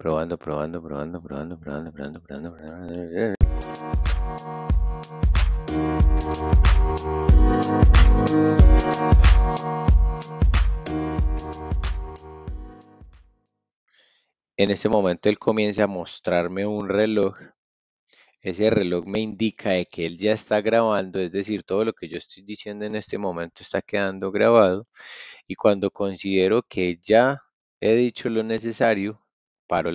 Probando, probando, probando, probando, probando, probando, probando, probando. En este momento él comienza a mostrarme un reloj. Ese reloj me indica de que él ya está grabando, es decir, todo lo que yo estoy diciendo en este momento está quedando grabado. Y cuando considero que ya he dicho lo necesario, para